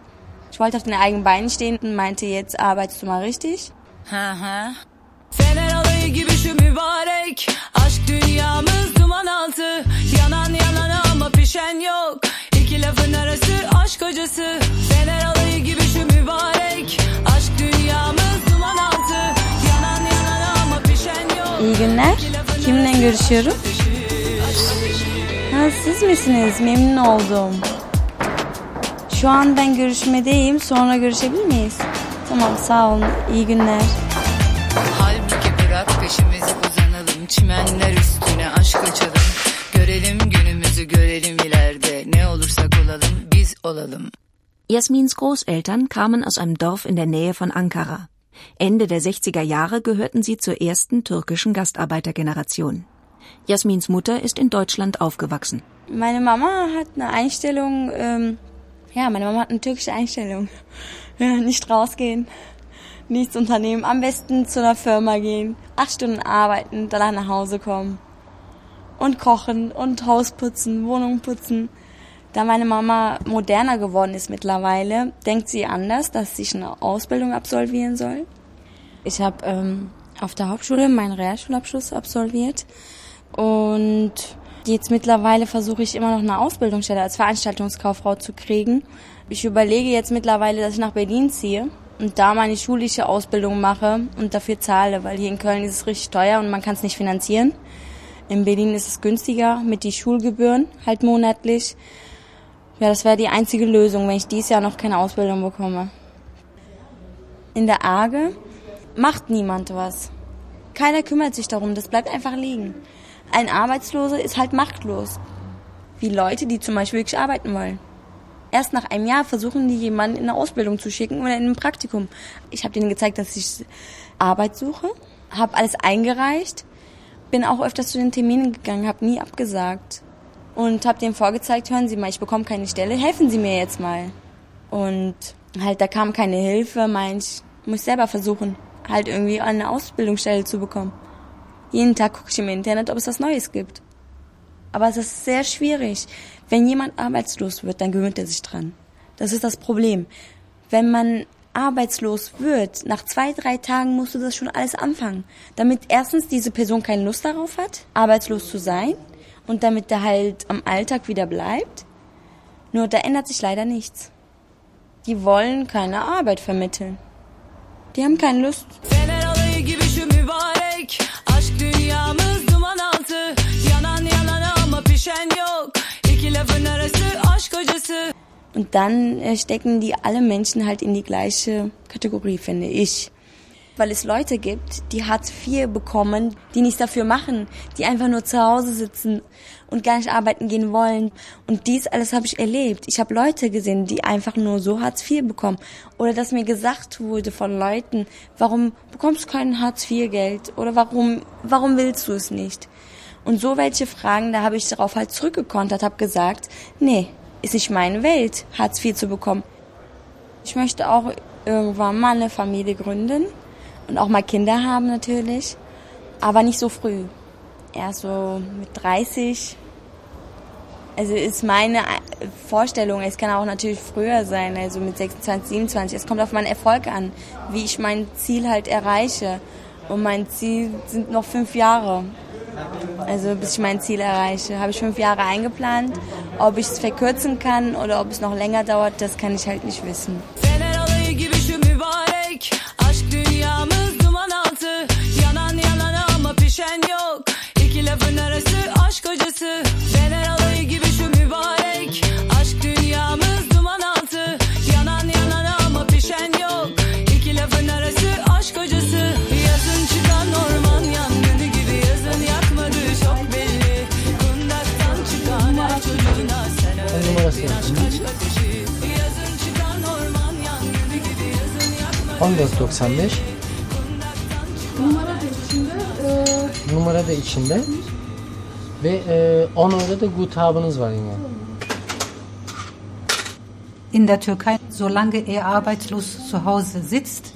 Ich wollte auf den eigenen Beinen stehen und meinte, jetzt arbeitest du mal richtig. Haha. Alayı gibi şu mübarek Aşk dünyamız duman altı Yanan yanan ama pişen yok İki lafın arası aşk Fener alayı gibi şu mübarek Aşk dünyamız İyi günler. Kiminle görüşüyorum? Ha, siz misiniz? Memnun oldum. Şu an ben görüşmedeyim. Sonra görüşebilir miyiz? Tamam sağ olun. İyi günler. Halbuki bırak peşimizi uzanalım Çimenler üstüne aşk açalım Görelim günümüzü görelim ileride Ne olursak olalım biz olalım Jasmins Großeltern kamen aus einem Dorf in der Nähe von Ankara. Ende der 60er Jahre gehörten sie zur ersten türkischen Gastarbeitergeneration. Jasmins Mutter ist in Deutschland aufgewachsen. Meine Mama hat eine Einstellung, ähm, ja, meine Mama hat eine türkische Einstellung. Ja, nicht rausgehen, nichts unternehmen, am besten zu einer Firma gehen, acht Stunden arbeiten, danach nach Hause kommen. Und kochen und Haus putzen, Wohnung putzen. Da meine Mama moderner geworden ist mittlerweile, denkt sie anders, dass ich eine Ausbildung absolvieren soll. Ich habe ähm, auf der Hauptschule meinen Realschulabschluss absolviert und jetzt mittlerweile versuche ich immer noch eine Ausbildungsstelle als Veranstaltungskauffrau zu kriegen. Ich überlege jetzt mittlerweile, dass ich nach Berlin ziehe und da meine schulische Ausbildung mache und dafür zahle, weil hier in Köln ist es richtig teuer und man kann es nicht finanzieren. In Berlin ist es günstiger mit die Schulgebühren halt monatlich. Ja, das wäre die einzige Lösung, wenn ich dieses Jahr noch keine Ausbildung bekomme. In der Arge macht niemand was. Keiner kümmert sich darum, das bleibt einfach liegen. Ein Arbeitsloser ist halt machtlos. Wie Leute, die zum Beispiel wirklich arbeiten wollen. Erst nach einem Jahr versuchen die jemanden in eine Ausbildung zu schicken oder in ein Praktikum. Ich habe denen gezeigt, dass ich Arbeit suche, habe alles eingereicht, bin auch öfters zu den Terminen gegangen, habe nie abgesagt und habe denen vorgezeigt, hören Sie mal, ich bekomme keine Stelle, helfen Sie mir jetzt mal. Und halt, da kam keine Hilfe, meint, ich muss selber versuchen, halt irgendwie eine Ausbildungsstelle zu bekommen. Jeden Tag gucke ich im Internet, ob es was Neues gibt. Aber es ist sehr schwierig. Wenn jemand arbeitslos wird, dann gewöhnt er sich dran. Das ist das Problem. Wenn man arbeitslos wird, nach zwei, drei Tagen musst du das schon alles anfangen. Damit erstens diese Person keine Lust darauf hat, arbeitslos zu sein und damit er halt am Alltag wieder bleibt. Nur da ändert sich leider nichts. Die wollen keine Arbeit vermitteln. Die haben keine Lust. Und dann äh, stecken die alle Menschen halt in die gleiche Kategorie, finde ich. Weil es Leute gibt, die Hartz IV bekommen, die nichts dafür machen, die einfach nur zu Hause sitzen und gar nicht arbeiten gehen wollen. Und dies alles habe ich erlebt. Ich habe Leute gesehen, die einfach nur so Hartz IV bekommen. Oder dass mir gesagt wurde von Leuten, warum bekommst du kein Hartz IV Geld? Oder warum, warum willst du es nicht? Und so welche Fragen, da habe ich darauf halt zurückgekontert, habe gesagt, nee, ist nicht meine Welt, Hartz IV zu bekommen. Ich möchte auch irgendwann mal eine Familie gründen und auch mal Kinder haben natürlich, aber nicht so früh. Erst so mit 30. Also ist meine Vorstellung, es kann auch natürlich früher sein, also mit 26, 27. Es kommt auf meinen Erfolg an, wie ich mein Ziel halt erreiche. Und mein Ziel sind noch fünf Jahre. Also bis ich mein Ziel erreiche, habe ich fünf Jahre eingeplant. Ob ich es verkürzen kann oder ob es noch länger dauert, das kann ich halt nicht wissen. 14.95 Numara da içinde. E, numara da içinde ve e, 10 euro da guthabınız var yine. In der Türkei, solange er arbeitslos zu Hause sitzt,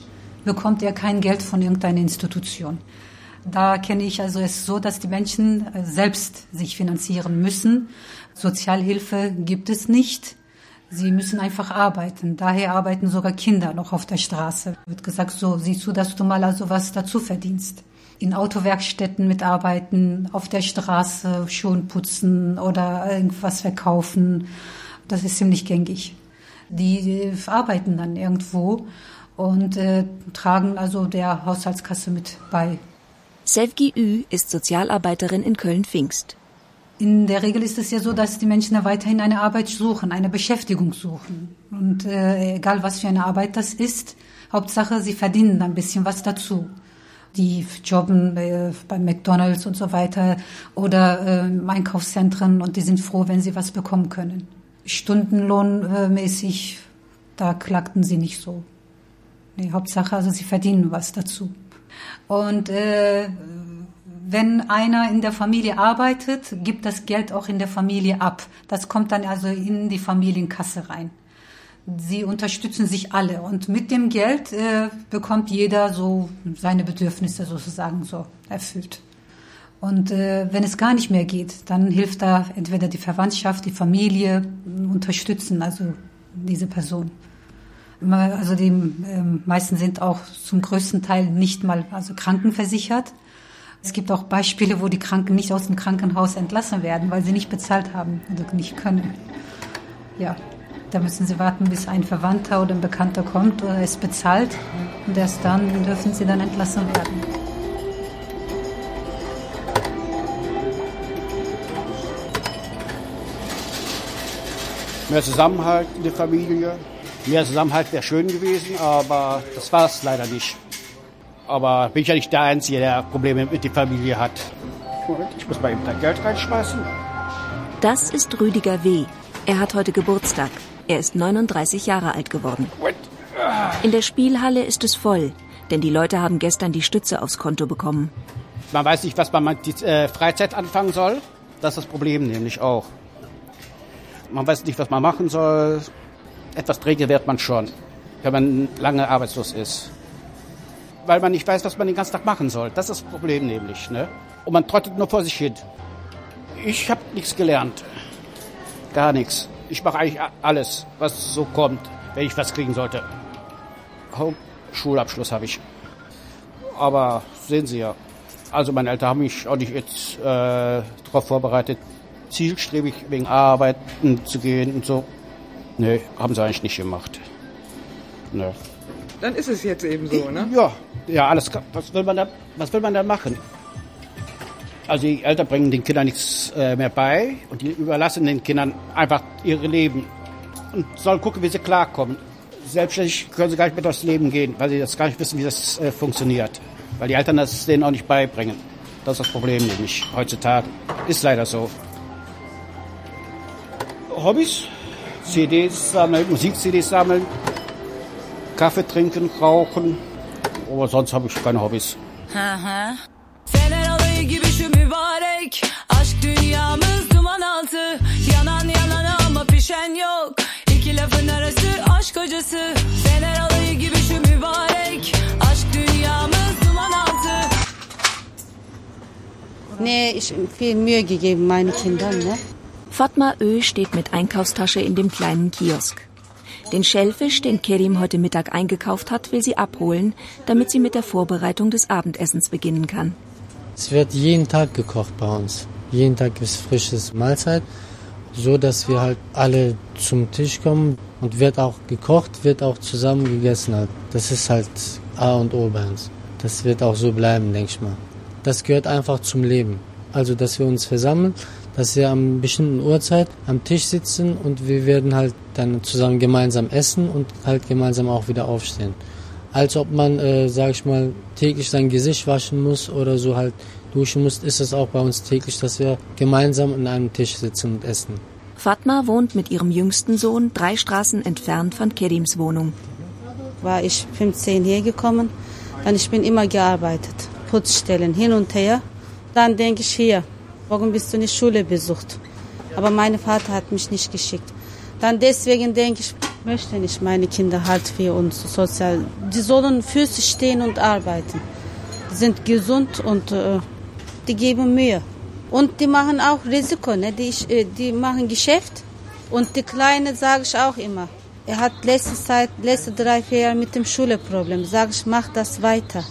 bekommt er kein Geld von irgendeiner Institution. Da kenne ich also es so, dass die Menschen äh, selbst sich finanzieren müssen. Sozialhilfe gibt es nicht. Sie müssen einfach arbeiten. Daher arbeiten sogar Kinder noch auf der Straße. Wird gesagt, so siehst du, dass du mal also was dazu verdienst. In Autowerkstätten mitarbeiten, auf der Straße Schuhe putzen oder irgendwas verkaufen. Das ist ziemlich gängig. Die arbeiten dann irgendwo und äh, tragen also der Haushaltskasse mit bei. Sevgi Ü ist Sozialarbeiterin in Köln-Pfingst. In der Regel ist es ja so, dass die Menschen ja weiterhin eine Arbeit suchen, eine Beschäftigung suchen. Und äh, egal was für eine Arbeit das ist, Hauptsache sie verdienen ein bisschen was dazu. Die jobben äh, bei McDonalds und so weiter oder äh, Einkaufszentren und die sind froh, wenn sie was bekommen können. Stundenlohnmäßig, da klagten sie nicht so. Nee, Hauptsache, also sie verdienen was dazu. Und äh, wenn einer in der Familie arbeitet, gibt das Geld auch in der Familie ab. Das kommt dann also in die Familienkasse rein. Sie unterstützen sich alle und mit dem Geld äh, bekommt jeder so seine Bedürfnisse sozusagen so erfüllt. Und äh, wenn es gar nicht mehr geht, dann hilft da entweder die Verwandtschaft, die Familie, unterstützen also diese Person. Also die äh, meisten sind auch zum größten Teil nicht mal also krankenversichert. Es gibt auch Beispiele, wo die Kranken nicht aus dem Krankenhaus entlassen werden, weil sie nicht bezahlt haben oder nicht können. Ja, da müssen sie warten, bis ein Verwandter oder ein Bekannter kommt oder es bezahlt und erst dann dürfen sie dann entlassen werden. Mehr Zusammenhalt in der Familie. Mehr Zusammenhalt wäre schön gewesen, aber das war es leider nicht. Aber bin ich ja nicht der Einzige, der Probleme mit der Familie hat. Ich muss mal eben da Geld reinschmeißen. Das ist Rüdiger W. Er hat heute Geburtstag. Er ist 39 Jahre alt geworden. In der Spielhalle ist es voll, denn die Leute haben gestern die Stütze aufs Konto bekommen. Man weiß nicht, was man mit die äh, Freizeit anfangen soll. Das ist das Problem nämlich auch. Man weiß nicht, was man machen soll. Etwas träge wird man schon, wenn man lange arbeitslos ist. Weil man nicht weiß, was man den ganzen Tag machen soll. Das ist das Problem nämlich. Ne? Und man trottet nur vor sich hin. Ich habe nichts gelernt. Gar nichts. Ich mache eigentlich alles, was so kommt, wenn ich was kriegen sollte. Schulabschluss habe ich. Aber sehen Sie ja, also meine Eltern haben mich auch nicht jetzt äh, darauf vorbereitet, zielstrebig wegen Arbeiten zu gehen und so. Nee, haben sie eigentlich nicht gemacht. Nee. Dann ist es jetzt eben so, ne? Ja, ja, alles. Was will man da, was will man da machen? Also die Eltern bringen den Kindern nichts äh, mehr bei und die überlassen den Kindern einfach ihre Leben und sollen gucken, wie sie klarkommen. Selbstständig können sie gar nicht mehr durchs Leben gehen, weil sie das gar nicht wissen, wie das äh, funktioniert. Weil die Eltern das denen auch nicht beibringen. Das ist das Problem nämlich heutzutage. Ist leider so. Hobbys? CDs sammeln, Musik-CDs sammeln, Kaffee trinken, rauchen. Aber sonst habe ich keine Hobbys. Fener alayı gibi şu mübarek. Aşk dünyamız duman altı. Yanan yanan ama pişen yok. İki lafın arası aşk hocası. Fener alayı gibi şu mübarek. Aşk dünyamız duman altı. Nee, ich viel Mühe gegeben meinen Kindern, ne? Fatma Ö steht mit Einkaufstasche in dem kleinen Kiosk. Den Schellfisch, den Kerim heute Mittag eingekauft hat, will sie abholen, damit sie mit der Vorbereitung des Abendessens beginnen kann. Es wird jeden Tag gekocht bei uns. Jeden Tag es frisches Mahlzeit, so dass wir halt alle zum Tisch kommen und wird auch gekocht, wird auch zusammen gegessen. Halt. Das ist halt A und O bei uns. Das wird auch so bleiben, denke ich mal. Das gehört einfach zum Leben. Also, dass wir uns versammeln, dass wir am bestimmten Uhrzeit am Tisch sitzen und wir werden halt dann zusammen gemeinsam essen und halt gemeinsam auch wieder aufstehen. Als ob man, äh, sag ich mal, täglich sein Gesicht waschen muss oder so halt duschen muss, ist es auch bei uns täglich, dass wir gemeinsam an einem Tisch sitzen und essen. Fatma wohnt mit ihrem jüngsten Sohn drei Straßen entfernt von Kerims Wohnung. War ich 15 hier gekommen, dann ich bin immer gearbeitet. Putzstellen hin und her. Dann denke ich hier, warum bist du nicht Schule besucht? Aber mein Vater hat mich nicht geschickt. Dann deswegen denke ich, möchte nicht meine Kinder halt wie uns sozial. Die sollen für sich stehen und arbeiten. Die sind gesund und äh, die geben Mühe. Und die machen auch Risiko, ne? die, äh, die machen Geschäft. Und die Kleine sage ich auch immer. Er hat letzte Zeit, letzte drei, vier Jahre mit dem Schuleproblem. Sage ich, mach das weiter.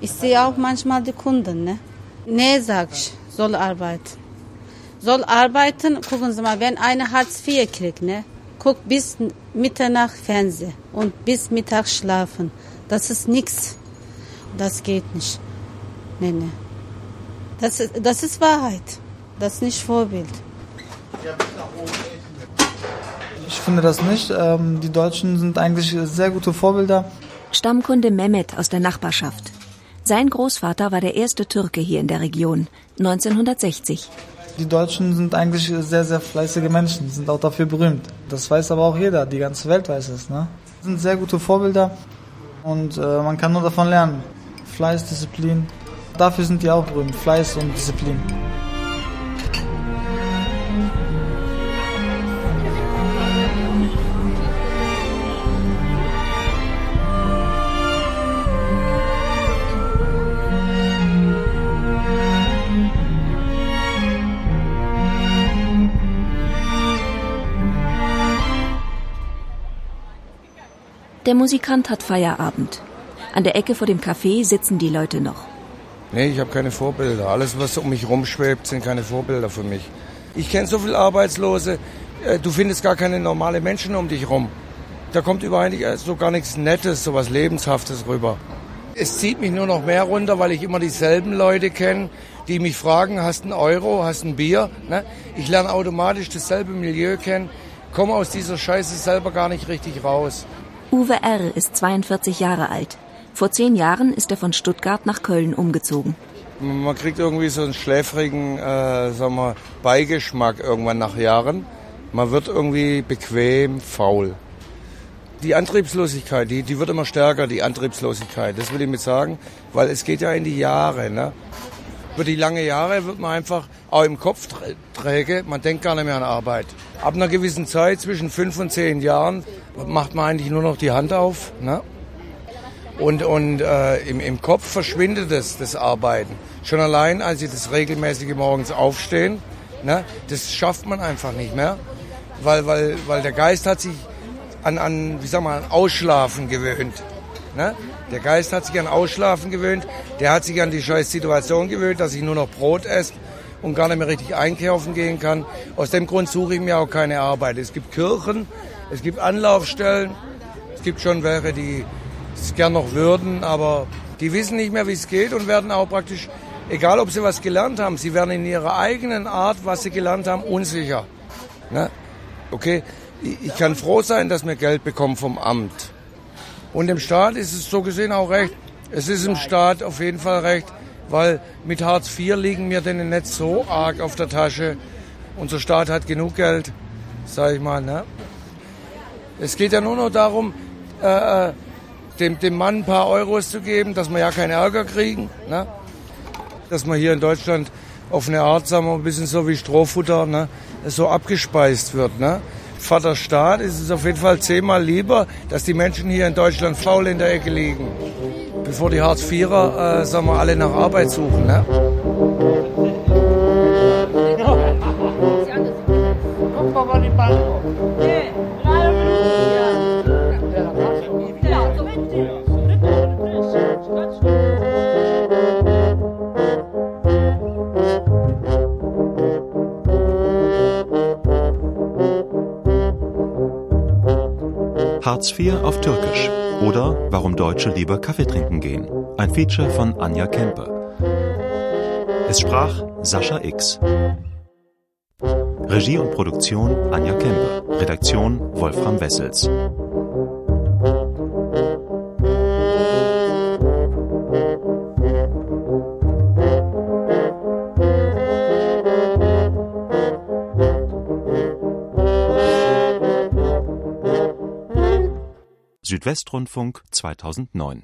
Ich sehe auch manchmal die Kunden. Ne? Nee, sag ich, soll arbeiten. Soll arbeiten, gucken Sie mal, wenn einer Hartz IV kriegt, ne? guckt bis Mitternacht Fernsehen und bis Mittag schlafen. Das ist nichts. Das geht nicht. Nee, nee. Das, ist- das ist Wahrheit. Das ist nicht Vorbild. Ich finde das nicht. Ähm, die Deutschen sind eigentlich sehr gute Vorbilder. Stammkunde Mehmet aus der Nachbarschaft. Sein Großvater war der erste Türke hier in der Region, 1960. Die Deutschen sind eigentlich sehr, sehr fleißige Menschen, sind auch dafür berühmt. Das weiß aber auch jeder, die ganze Welt weiß es. Ne? Sind sehr gute Vorbilder und äh, man kann nur davon lernen. Fleiß, Disziplin. Dafür sind die auch berühmt, Fleiß und Disziplin. Der Musikant hat Feierabend. An der Ecke vor dem Café sitzen die Leute noch. Nee, ich habe keine Vorbilder. Alles, was um mich rumschwebt, sind keine Vorbilder für mich. Ich kenne so viele Arbeitslose, äh, du findest gar keine normale Menschen um dich rum. Da kommt nicht- äh, so gar nichts Nettes, so was Lebenshaftes rüber. Es zieht mich nur noch mehr runter, weil ich immer dieselben Leute kenne, die mich fragen, hast du einen Euro, hast du ein Bier? Ne? Ich lerne automatisch dasselbe Milieu kennen, komme aus dieser Scheiße selber gar nicht richtig raus. Uwe R. ist 42 Jahre alt. Vor zehn Jahren ist er von Stuttgart nach Köln umgezogen. Man kriegt irgendwie so einen schläfrigen, äh, sagen wir, Beigeschmack irgendwann nach Jahren. Man wird irgendwie bequem, faul. Die Antriebslosigkeit, die, die wird immer stärker, die Antriebslosigkeit. Das will ich mit sagen, weil es geht ja in die Jahre. Ne? Über die lange Jahre wird man einfach auch im Kopf trä- träge. Man denkt gar nicht mehr an Arbeit. Ab einer gewissen Zeit, zwischen fünf und zehn Jahren, macht man eigentlich nur noch die Hand auf. Ne? Und, und äh, im, im Kopf verschwindet das, das Arbeiten. Schon allein, als sie das regelmäßige morgens aufstehen, ne, das schafft man einfach nicht mehr, weil, weil, weil der Geist hat sich an, an wie sag mal, an Ausschlafen gewöhnt. Ne? Der Geist hat sich an Ausschlafen gewöhnt, der hat sich an die scheiß Situation gewöhnt, dass ich nur noch Brot esse und gar nicht mehr richtig einkaufen gehen kann. Aus dem Grund suche ich mir auch keine Arbeit. Es gibt Kirchen, es gibt Anlaufstellen, es gibt schon welche, die es gern noch würden, aber die wissen nicht mehr, wie es geht und werden auch praktisch, egal ob sie was gelernt haben, sie werden in ihrer eigenen Art, was sie gelernt haben, unsicher. Ne? Okay, ich kann froh sein, dass wir Geld bekommen vom Amt. Und dem Staat ist es so gesehen auch recht. Es ist im Staat auf jeden Fall recht, weil mit Hartz IV liegen wir denen nicht so arg auf der Tasche. Unser Staat hat genug Geld, sag ich mal. Ne? Es geht ja nur noch darum, äh, äh, dem, dem Mann ein paar Euros zu geben, dass wir ja keinen Ärger kriegen. Ne? Dass man hier in Deutschland auf eine Art, sagen wir, ein bisschen so wie Strohfutter, ne? so abgespeist wird. Ne? Vater Staat ist es auf jeden Fall zehnmal lieber, dass die Menschen hier in Deutschland faul in der Ecke liegen, bevor die Hartz-Vierer, äh, sagen wir, alle nach Arbeit suchen. Ne? IV auf Türkisch oder Warum Deutsche lieber Kaffee trinken gehen. Ein Feature von Anja Kempe. Es sprach Sascha X. Regie und Produktion Anja Kempe. Redaktion Wolfram Wessels. Südwestrundfunk 2009